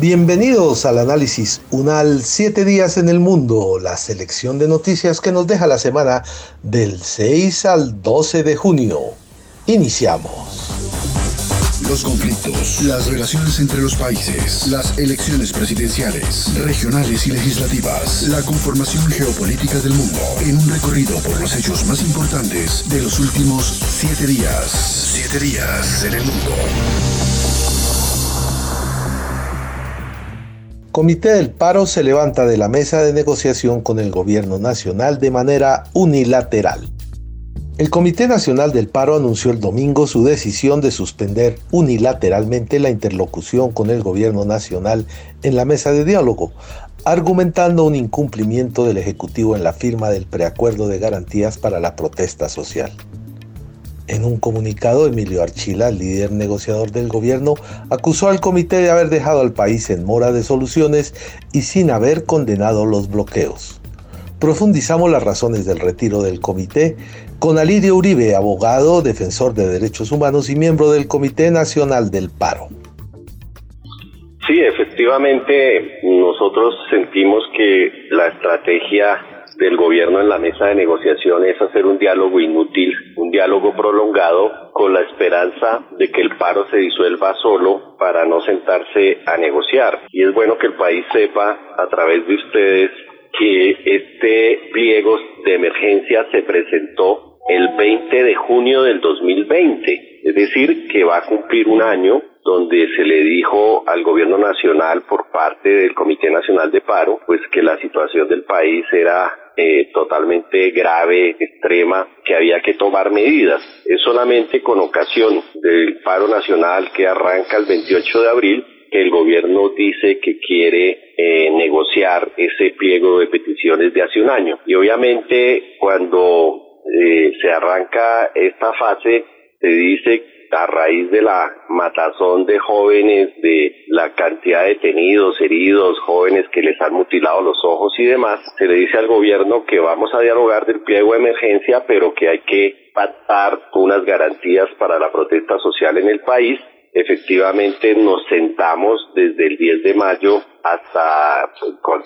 Bienvenidos al análisis UNAL 7 días en el mundo, la selección de noticias que nos deja la semana del 6 al 12 de junio. Iniciamos. Los conflictos, las relaciones entre los países, las elecciones presidenciales, regionales y legislativas, la conformación geopolítica del mundo, en un recorrido por los hechos más importantes de los últimos siete días. Siete días en el mundo. Comité del Paro se levanta de la mesa de negociación con el gobierno nacional de manera unilateral. El Comité Nacional del Paro anunció el domingo su decisión de suspender unilateralmente la interlocución con el gobierno nacional en la mesa de diálogo, argumentando un incumplimiento del Ejecutivo en la firma del preacuerdo de garantías para la protesta social. En un comunicado, Emilio Archila, líder negociador del gobierno, acusó al comité de haber dejado al país en mora de soluciones y sin haber condenado los bloqueos. Profundizamos las razones del retiro del comité con Alirio Uribe, abogado, defensor de derechos humanos y miembro del Comité Nacional del Paro. Sí, efectivamente, nosotros sentimos que la estrategia del gobierno en la mesa de negociación es hacer un diálogo inútil, un diálogo prolongado con la esperanza de que el paro se disuelva solo para no sentarse a negociar. Y es bueno que el país sepa a través de ustedes que este pliego de emergencia se presentó el 20 de junio del 2020, es decir, que va a cumplir un año donde se le dijo al gobierno nacional por parte del Comité Nacional de Paro, pues que la situación del país era eh, totalmente grave, extrema, que había que tomar medidas. Es solamente con ocasión del paro nacional que arranca el 28 de abril que el gobierno dice que quiere eh, negociar ese pliego de peticiones de hace un año. Y obviamente cuando eh, se arranca esta fase, se dice a raíz de la matazón de jóvenes, de la cantidad de detenidos, heridos, jóvenes que les han mutilado los ojos y demás, se le dice al gobierno que vamos a dialogar del pliego de emergencia, pero que hay que pactar unas garantías para la protesta social en el país efectivamente nos sentamos desde el 10 de mayo hasta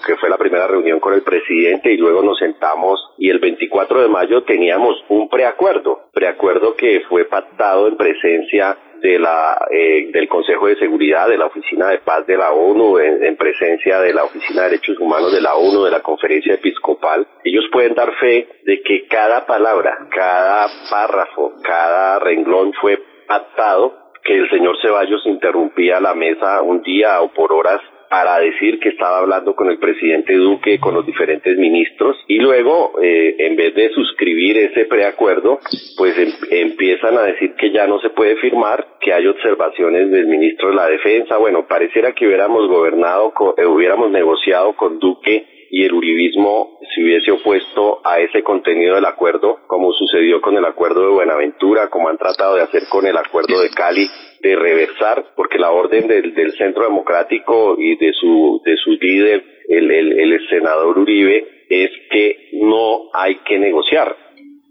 que fue la primera reunión con el presidente y luego nos sentamos y el 24 de mayo teníamos un preacuerdo, preacuerdo que fue pactado en presencia de la eh, del Consejo de Seguridad, de la Oficina de Paz de la ONU, en, presencia de la Oficina de Derechos Humanos de la ONU, de la Conferencia Episcopal. Ellos pueden dar fe de que cada palabra, cada párrafo, cada renglón fue pactado que el señor Ceballos interrumpía la mesa un día o por horas para decir que estaba hablando con el presidente Duque, con los diferentes ministros, y luego, eh, en vez de suscribir ese preacuerdo, pues em, empiezan a decir que ya no se puede firmar, que hay observaciones del ministro de la Defensa. Bueno, pareciera que hubiéramos gobernado, eh, hubiéramos negociado con Duque y el uribismo se hubiese opuesto a ese contenido del acuerdo, como sucedió con el acuerdo de Buenaventura, como han tratado de hacer con el acuerdo de Cali, de reversar, porque la orden del, del Centro Democrático y de su, de su líder, el, el, el senador Uribe, es que no hay que negociar.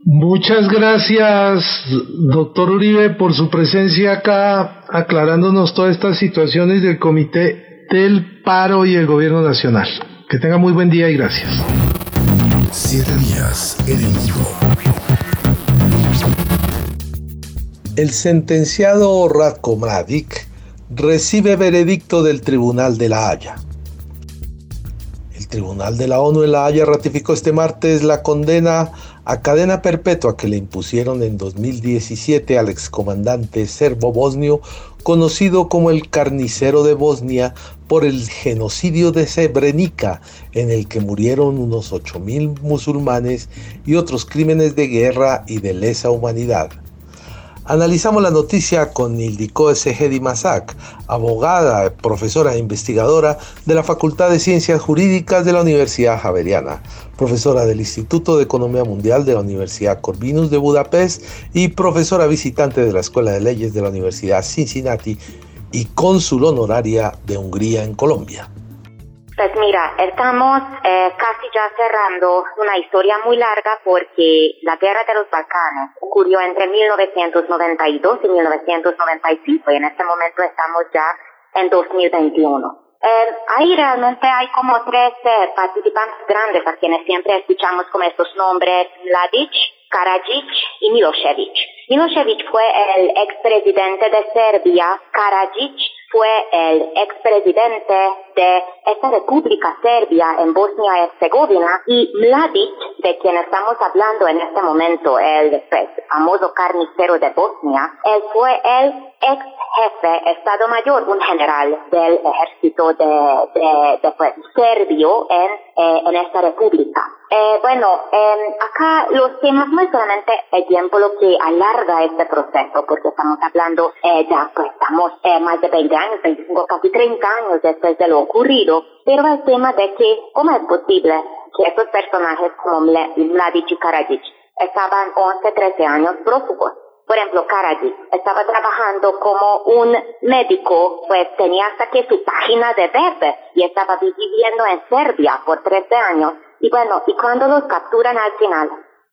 Muchas gracias, doctor Uribe, por su presencia acá, aclarándonos todas estas situaciones del Comité del Paro y el Gobierno Nacional. Que tenga muy buen día y gracias. Siete días en el mundo. El sentenciado Radko Mladic recibe veredicto del Tribunal de la Haya. El Tribunal de la ONU en La Haya ratificó este martes la condena a cadena perpetua que le impusieron en 2017 al excomandante serbo-bosnio conocido como el carnicero de Bosnia por el genocidio de Srebrenica, en el que murieron unos 8.000 musulmanes y otros crímenes de guerra y de lesa humanidad. Analizamos la noticia con Ildiko Segedi Masak, abogada, profesora e investigadora de la Facultad de Ciencias Jurídicas de la Universidad Javeriana, profesora del Instituto de Economía Mundial de la Universidad Corvinus de Budapest y profesora visitante de la Escuela de Leyes de la Universidad Cincinnati y cónsul honoraria de Hungría en Colombia. Pues mira, estamos eh, casi ya cerrando una historia muy larga porque la guerra de los Balcanes ocurrió entre 1992 y 1995 y en este momento estamos ya en 2021. Eh, ahí realmente hay como tres eh, participantes grandes a quienes siempre escuchamos con estos nombres, Mladic, Karadzic y Milosevic. Milosevic fue el expresidente de Serbia, Karadzic fue el expresidente de esta República Serbia en Bosnia y Herzegovina y Mladic, de quien estamos hablando en este momento, el pues, famoso carnicero de Bosnia, él fue el ex jefe, Estado Mayor, un general del ejército de, de, pues, serbio en, eh, en esta república. Eh, bueno, eh, acá los temas no es solamente el tiempo lo que alarga este proceso, porque estamos hablando, eh, ya pues estamos eh, más de 20 años, 25, casi 30 años después de lo ocurrido, pero el tema de que, ¿cómo es posible que estos personajes como Mladic y Karadzic estaban 11, 13 años prófugos? Por ejemplo, Karadzic estaba trabajando como un médico, pues tenía hasta que su página de web y estaba viviendo en Serbia por 13 años. Y bueno, y cuando los capturan al final,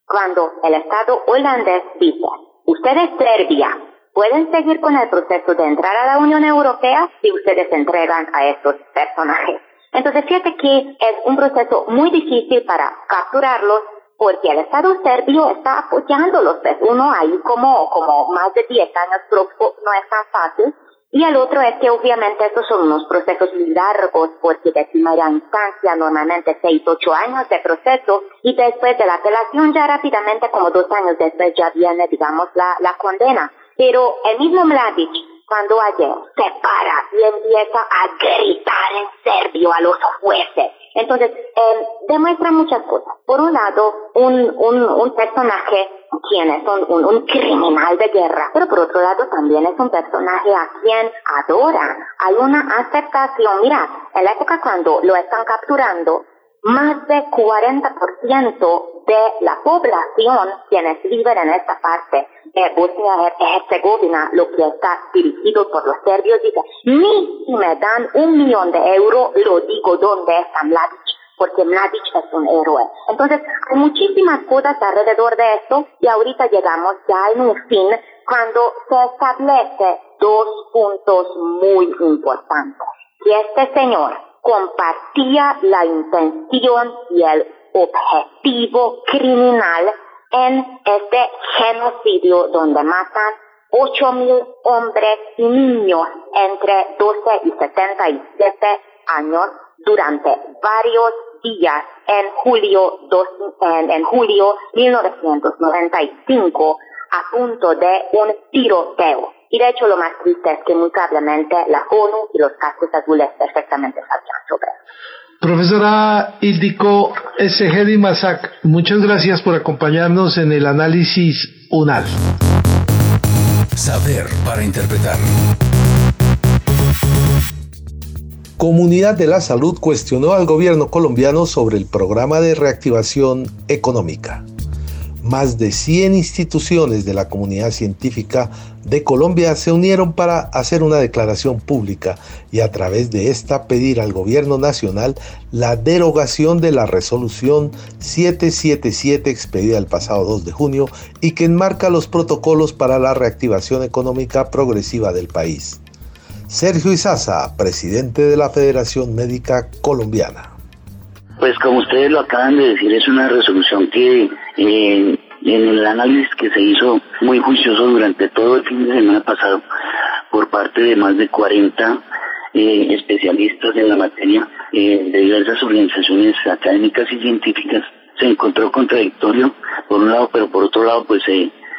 cuando el Estado holandés dice, ustedes Serbia pueden seguir con el proceso de entrar a la Unión Europea si ustedes entregan a estos personajes. Entonces fíjate que es un proceso muy difícil para capturarlos porque el Estado serbio está apoyándolos. Pues uno ahí como, como más de 10 años no es tan fácil. Y el otro es que obviamente estos son unos procesos largos porque de primera instancia normalmente 6, 8 años de proceso y después de la apelación ya rápidamente como dos años después ya viene digamos la, la condena. Pero el mismo Mladic cuando ayer se para y empieza a gritar en serbio a los jueces entonces, eh, demuestra muchas cosas. Por un lado, un, un, un personaje quien es un, un, criminal de guerra, pero por otro lado también es un personaje a quien adora. Hay una aceptación. Mira, en la época cuando lo están capturando, más de 40% de la población quienes viven en esta parte de Bosnia y Herzegovina, lo que está dirigido por los serbios, dice, ni si me dan un millón de euros, lo digo dónde está Mladic, porque Mladic es un héroe. Entonces, hay muchísimas cosas alrededor de esto y ahorita llegamos ya en un fin cuando se establece dos puntos muy importantes. Que este señor compartía la intención y el objetivo criminal en este genocidio donde matan 8.000 hombres y niños entre 12 y 77 años durante varios días en julio, en, en julio 1995 a punto de un tiroteo. Y de hecho lo más triste es que muy claramente la ONU y los cascos azules perfectamente sabían sobre Profesora Ildiko S. Masak, muchas gracias por acompañarnos en el análisis UNAL. Saber para interpretar. Comunidad de la Salud cuestionó al gobierno colombiano sobre el programa de reactivación económica más de 100 instituciones de la comunidad científica de Colombia se unieron para hacer una declaración pública y a través de esta pedir al gobierno nacional la derogación de la resolución 777 expedida el pasado 2 de junio y que enmarca los protocolos para la reactivación económica progresiva del país. Sergio Izaza, presidente de la Federación Médica Colombiana. Pues como ustedes lo acaban de decir, es una resolución que eh, en el análisis que se hizo muy juicioso durante todo el fin de semana pasado por parte de más de 40 eh, especialistas en la materia eh, de diversas organizaciones académicas y científicas, se encontró contradictorio por un lado, pero por otro lado, pues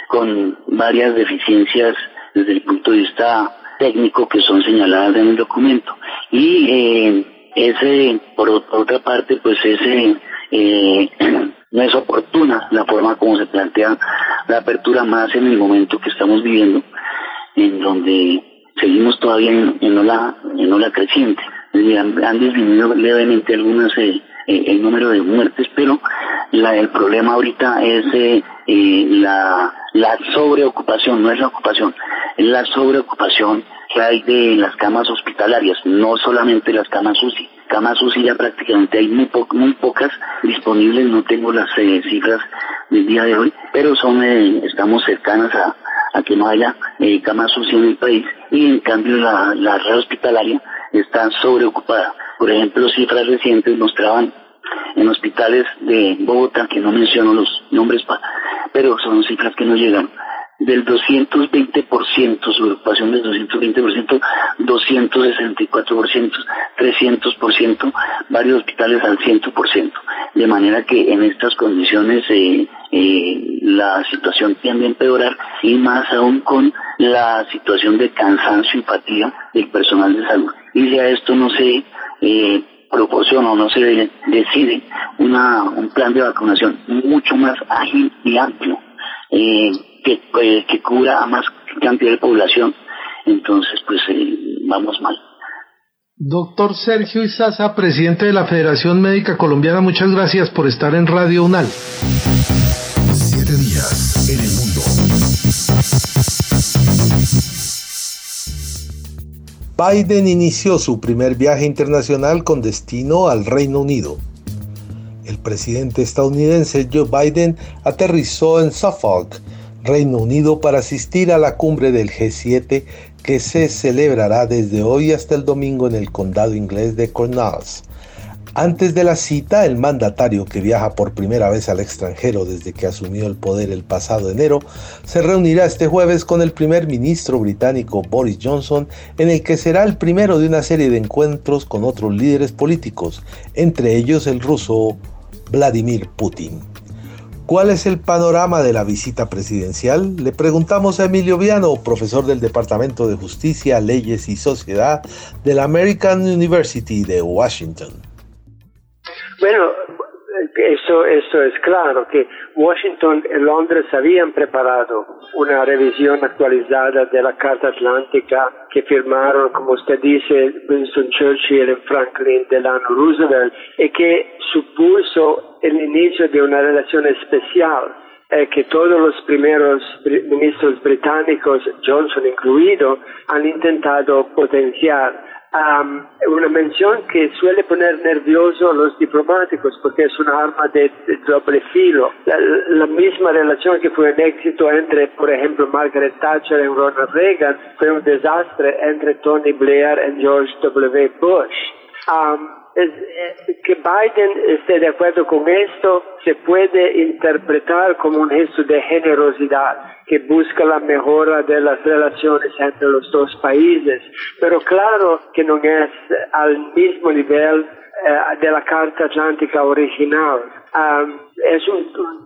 con varias deficiencias desde el punto de vista técnico que son señaladas en el documento. Y ese, por otra parte, pues ese, eh, no es oportuna la forma como se plantea la apertura más en el momento que estamos viviendo, en donde seguimos todavía en, en ola creciente. Han, disminuido levemente algunas eh, eh, el número de muertes, pero la, el problema ahorita es eh, la, la sobreocupación, no es la ocupación, es la sobreocupación que hay de las camas hospitalarias, no solamente las camas UCI camas UCI ya prácticamente hay muy, muy pocas disponibles, no tengo las eh, cifras del día de hoy, pero son eh, estamos cercanas a, a que no haya eh, camas UCI en el país y en cambio la, la red hospitalaria está sobreocupada. Por ejemplo, cifras recientes mostraban en hospitales de Bogotá, que no menciono los nombres, pero son cifras que no llegan, del 220%, su ocupación del 220%, 264%, 300%, varios hospitales al 100%. De manera que en estas condiciones eh, eh, la situación tiende a empeorar y más aún con la situación de cansancio y fatiga del personal de salud. Y si a esto no se eh, proporciona o no se decide una, un plan de vacunación mucho más ágil y amplio, eh, que, eh, que cubra a más cantidad de población, entonces pues eh, vamos mal. Doctor Sergio Izaza, presidente de la Federación Médica Colombiana, muchas gracias por estar en Radio UNAL. Siete días en el mundo. Biden inició su primer viaje internacional con destino al Reino Unido. El presidente estadounidense Joe Biden aterrizó en Suffolk, Reino Unido para asistir a la cumbre del G7 que se celebrará desde hoy hasta el domingo en el condado inglés de Cornwalls. Antes de la cita, el mandatario que viaja por primera vez al extranjero desde que asumió el poder el pasado enero, se reunirá este jueves con el primer ministro británico Boris Johnson, en el que será el primero de una serie de encuentros con otros líderes políticos, entre ellos el ruso Vladimir Putin. ¿Cuál es el panorama de la visita presidencial? Le preguntamos a Emilio Viano, profesor del Departamento de Justicia, Leyes y Sociedad de la American University de Washington. Bueno, eso, eso es claro, que Washington y Londres habían preparado una revisión actualizada de la Carta Atlántica que firmaron, como usted dice, Winston Churchill y Franklin Delano Roosevelt, y que supuso el inicio de una relación especial eh, que todos los primeros ministros británicos, Johnson incluido, han intentado potenciar una mención que suele poner nervioso a los diplomáticos porque es una arma de, doble filo. La, misma relación que fue un éxito entre, por ejemplo, Margaret Thatcher y Ronald Reagan fue un desastre entre Tony Blair y George W. Bush. Que Biden esté de acuerdo con esto se puede interpretar como un gesto de generosidad que busca la mejora de las relaciones entre los dos países, pero claro que no es al mismo nivel eh, de la Carta Atlántica original. es un,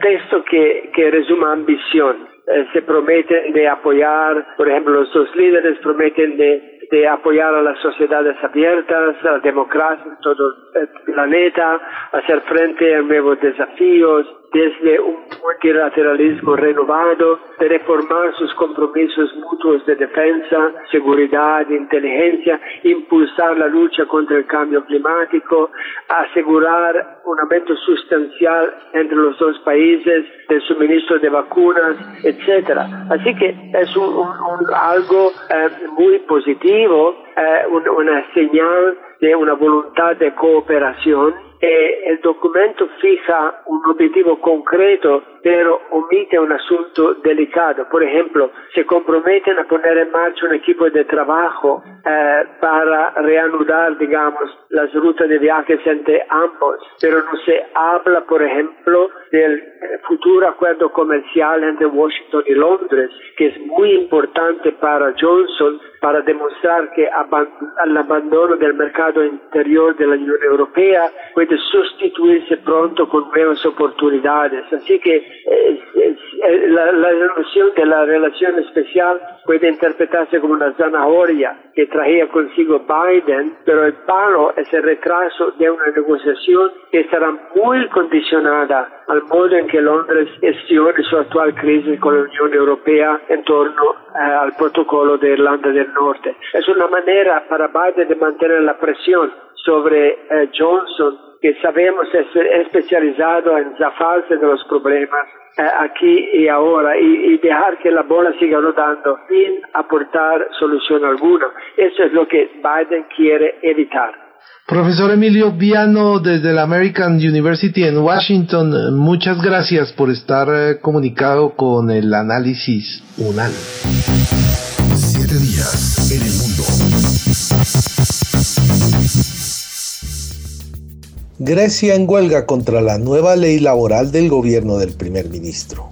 texto que, que resume ambición. Eh, se prometen de apoyar, por ejemplo, los dos líderes prometen de de apoyar a las sociedades abiertas, a la democracia en todo el planeta, hacer frente a nuevos desafíos, desde un multilateralismo renovado, de reformar sus compromisos mutuos de defensa, seguridad, inteligencia, impulsar la lucha contra el cambio climático, asegurar un aumento sustancial entre los dos países del suministro de vacunas, etcétera. Así que es un, algo eh, muy positivo, eh, una señal de una voluntad de cooperación eh, el documento fija un objetivo concreto, pero omite un asunto delicado. Por ejemplo, se comprometen a poner en marcha un equipo de trabajo eh, para reanudar, digamos, las rutas de viajes entre ambos, pero no se habla, por ejemplo, del futuro acuerdo comercial entre Washington y Londres, que es muy importante para Johnson para demostrar que el abandono del mercado interior de la Unión Europea puede sustituirse pronto con nuevas oportunidades. Así que eh, la, la de la relación especial puede interpretarse como una zanahoria que traía consigo Biden, pero el palo es el retraso de una negociación que estará muy condicionada al modo en que Londres gestione su actual crisis con la Unión Europea en torno eh, al protocolo de Irlanda del Norte. Es una manera para Biden de mantener la presión sobre eh, Johnson, que sabemos es especializado en zafarse de los problemas eh, aquí y ahora y, y, dejar que la bola siga rodando sin aportar solución alguna. Eso es lo que Biden quiere evitar. Profesor Emilio Viano desde la American University en Washington, muchas gracias por estar eh, comunicado con el análisis UNAL. Siete días en el mundo. Grecia en huelga contra la nueva ley laboral del gobierno del primer ministro.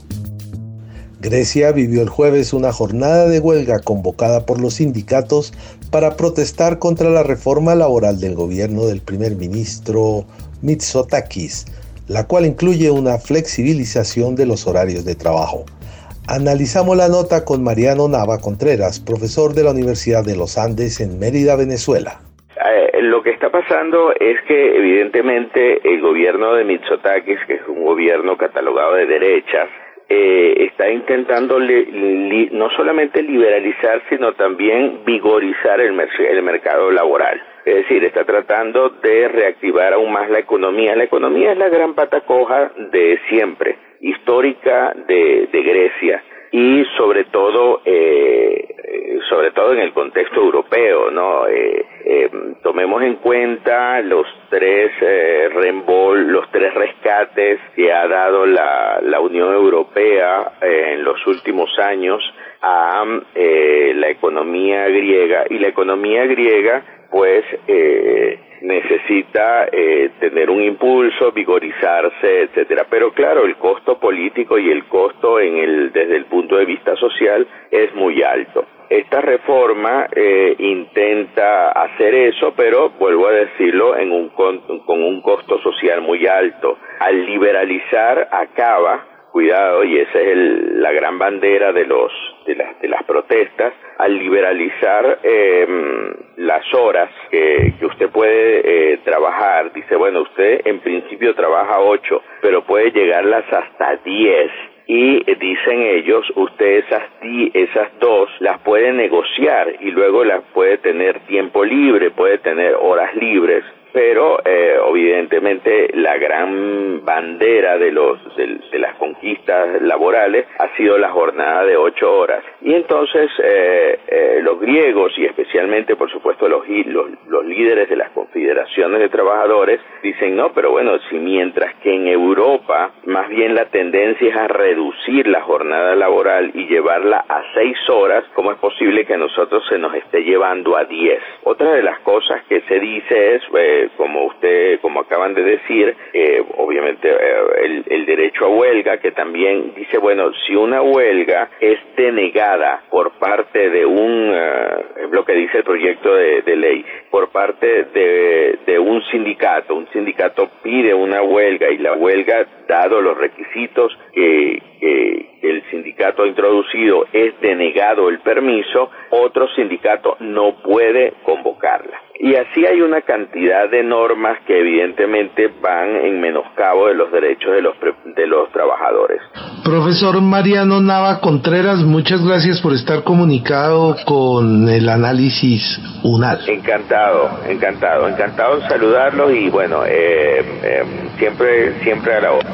Grecia vivió el jueves una jornada de huelga convocada por los sindicatos para protestar contra la reforma laboral del gobierno del primer ministro Mitsotakis, la cual incluye una flexibilización de los horarios de trabajo. Analizamos la nota con Mariano Nava Contreras, profesor de la Universidad de los Andes en Mérida, Venezuela. Eh, lo que está pasando es que evidentemente el gobierno de Mitsotakis, que es un gobierno catalogado de derechas, eh, está intentando no solamente liberalizar, sino también vigorizar el, el mercado laboral. Es decir, está tratando de reactivar aún más la economía. La economía es la gran pata coja de siempre, histórica de, de Grecia y sobre todo eh, sobre todo en el contexto europeo no eh, eh, tomemos en cuenta los tres eh, rembol los tres rescates que ha dado la, la Unión Europea eh, en los últimos años a eh, la economía griega. Y la economía griega pues eh, necesita eh, tener un impulso, vigorizarse, etcétera. Pero claro, el costo político y el costo en el desde el punto de vista social es muy alto. Esta reforma eh, intenta hacer eso, pero vuelvo a decirlo, en un, con un costo social muy alto. Al liberalizar acaba cuidado y esa es el, la gran bandera de los de las de las protestas al liberalizar eh, las horas que, que usted puede eh, trabajar. Dice bueno usted en principio trabaja ocho pero puede llegarlas hasta diez y dicen ellos, usted esas, esas dos las puede negociar y luego las puede tener tiempo libre, puede tener horas libres pero eh, evidentemente la gran bandera de los de, las conquistas laborales ha sido la jornada de ocho horas. Y entonces eh, eh, los griegos y especialmente por supuesto los, los, los líderes de las confederaciones de trabajadores dicen no pero bueno si mientras que en Europa más bien la tendencia es a reducir la jornada laboral y llevarla a seis horas cómo es posible que a nosotros se nos esté llevando a diez otra de las cosas que se dice es como usted, como acaban de decir, eh, obviamente eh, el, derecho a huelga, que también dice, bueno, si una huelga es denegada por parte de un, eh, lo que dice el proyecto de, ley, por parte de, un sindicato, un sindicato pide una huelga y la huelga, dado los requisitos que el sindicato ha introducido, es denegado el permiso, otro sindicato no puede convocarla. Y así hay una cantidad de normas que evidentemente van en menoscabo de los derechos de los, de los trabajadores. Profesor Mariano Nava Contreras, muchas gracias por estar comunicado con el análisis UNAL. Encantado, encantado, encantado de saludarlo y bueno, eh, eh, siempre, siempre a la hora.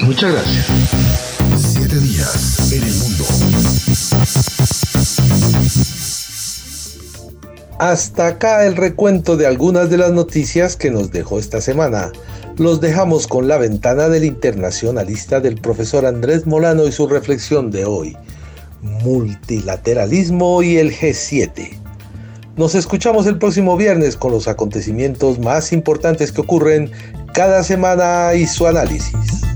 Muchas gracias. Hasta acá el recuento de algunas de las noticias que nos dejó esta semana. Los dejamos con la ventana del internacionalista del profesor Andrés Molano y su reflexión de hoy. Multilateralismo y el G7. Nos escuchamos el próximo viernes con los acontecimientos más importantes que ocurren cada semana y su análisis.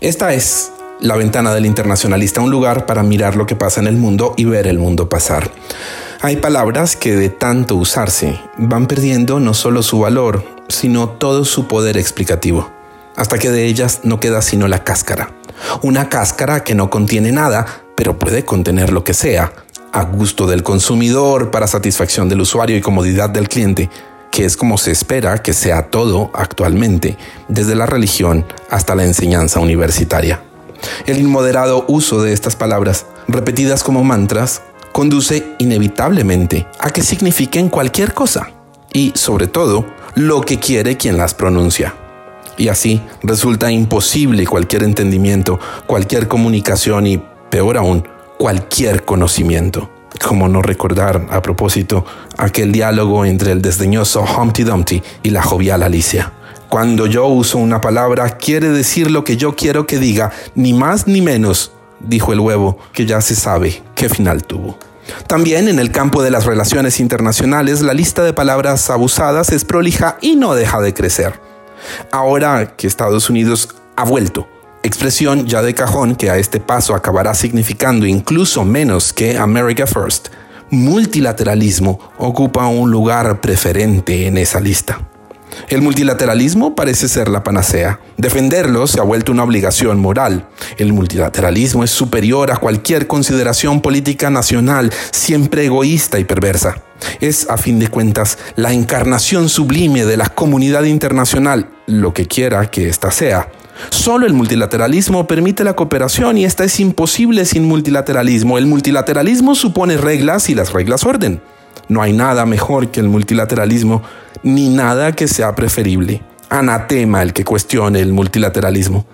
Esta es La ventana del internacionalista, un lugar para mirar lo que pasa en el mundo y ver el mundo pasar. Hay palabras que de tanto usarse van perdiendo no solo su valor, sino todo su poder explicativo, hasta que de ellas no queda sino la cáscara. Una cáscara que no contiene nada, pero puede contener lo que sea, a gusto del consumidor, para satisfacción del usuario y comodidad del cliente, que es como se espera que sea todo actualmente, desde la religión hasta la enseñanza universitaria. El inmoderado uso de estas palabras, repetidas como mantras, conduce inevitablemente a que signifiquen cualquier cosa y, sobre todo, lo que quiere quien las pronuncia. Y así resulta imposible cualquier entendimiento, cualquier comunicación y, peor aún, cualquier conocimiento. Como no recordar, a propósito, aquel diálogo entre el desdeñoso Humpty Dumpty y la jovial Alicia. Cuando yo uso una palabra, quiere decir lo que yo quiero que diga, ni más ni menos, dijo el huevo, que ya se sabe qué final tuvo. También en el campo de las relaciones internacionales, la lista de palabras abusadas es prolija y no deja de crecer. Ahora que Estados Unidos ha vuelto expresión ya de cajón que a este paso acabará significando incluso menos que America First, multilateralismo ocupa un lugar preferente en esa lista. El multilateralismo parece ser la panacea. Defenderlo se ha vuelto una obligación moral. El multilateralismo es superior a cualquier consideración política nacional, siempre egoísta y perversa. Es, a fin de cuentas, la encarnación sublime de la comunidad internacional, lo que quiera que ésta sea. Solo el multilateralismo permite la cooperación y esta es imposible sin multilateralismo. El multilateralismo supone reglas y las reglas orden. No hay nada mejor que el multilateralismo, ni nada que sea preferible. Anatema el que cuestione el multilateralismo.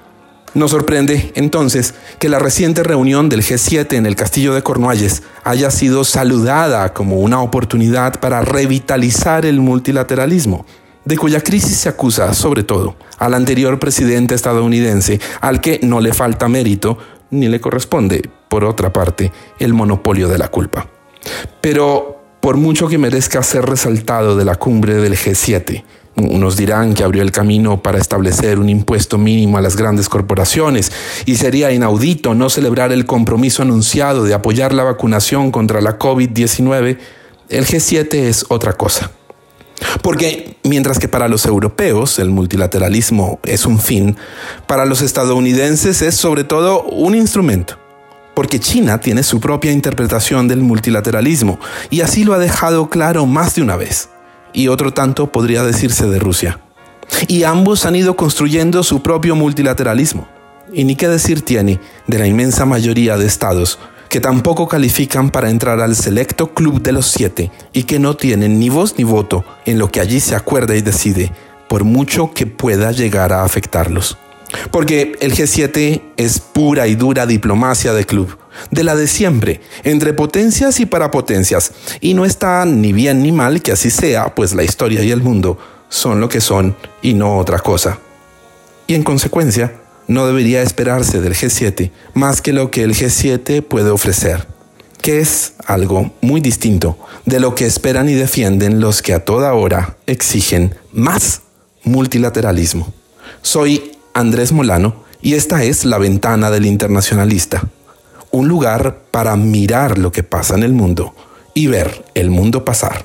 Nos sorprende, entonces, que la reciente reunión del G7 en el castillo de Cornualles haya sido saludada como una oportunidad para revitalizar el multilateralismo de cuya crisis se acusa, sobre todo, al anterior presidente estadounidense, al que no le falta mérito ni le corresponde, por otra parte, el monopolio de la culpa. Pero, por mucho que merezca ser resaltado de la cumbre del G7, unos dirán que abrió el camino para establecer un impuesto mínimo a las grandes corporaciones y sería inaudito no celebrar el compromiso anunciado de apoyar la vacunación contra la COVID-19. El G7 es otra cosa. Porque mientras que para los europeos el multilateralismo es un fin, para los estadounidenses es sobre todo un instrumento. Porque China tiene su propia interpretación del multilateralismo y así lo ha dejado claro más de una vez. Y otro tanto podría decirse de Rusia. Y ambos han ido construyendo su propio multilateralismo. Y ni qué decir tiene de la inmensa mayoría de estados que tampoco califican para entrar al selecto club de los siete y que no tienen ni voz ni voto en lo que allí se acuerda y decide, por mucho que pueda llegar a afectarlos. Porque el G7 es pura y dura diplomacia de club, de la de siempre, entre potencias y parapotencias, y no está ni bien ni mal que así sea, pues la historia y el mundo son lo que son y no otra cosa. Y en consecuencia, no debería esperarse del G7 más que lo que el G7 puede ofrecer, que es algo muy distinto de lo que esperan y defienden los que a toda hora exigen más multilateralismo. Soy Andrés Molano y esta es la ventana del internacionalista, un lugar para mirar lo que pasa en el mundo y ver el mundo pasar.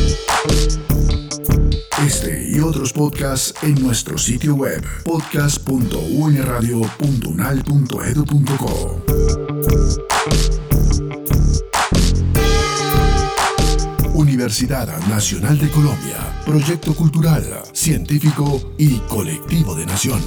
Otros podcasts en nuestro sitio web podcast.unradio.unal.edu.co. Universidad Nacional de Colombia, proyecto cultural, científico y colectivo de nación.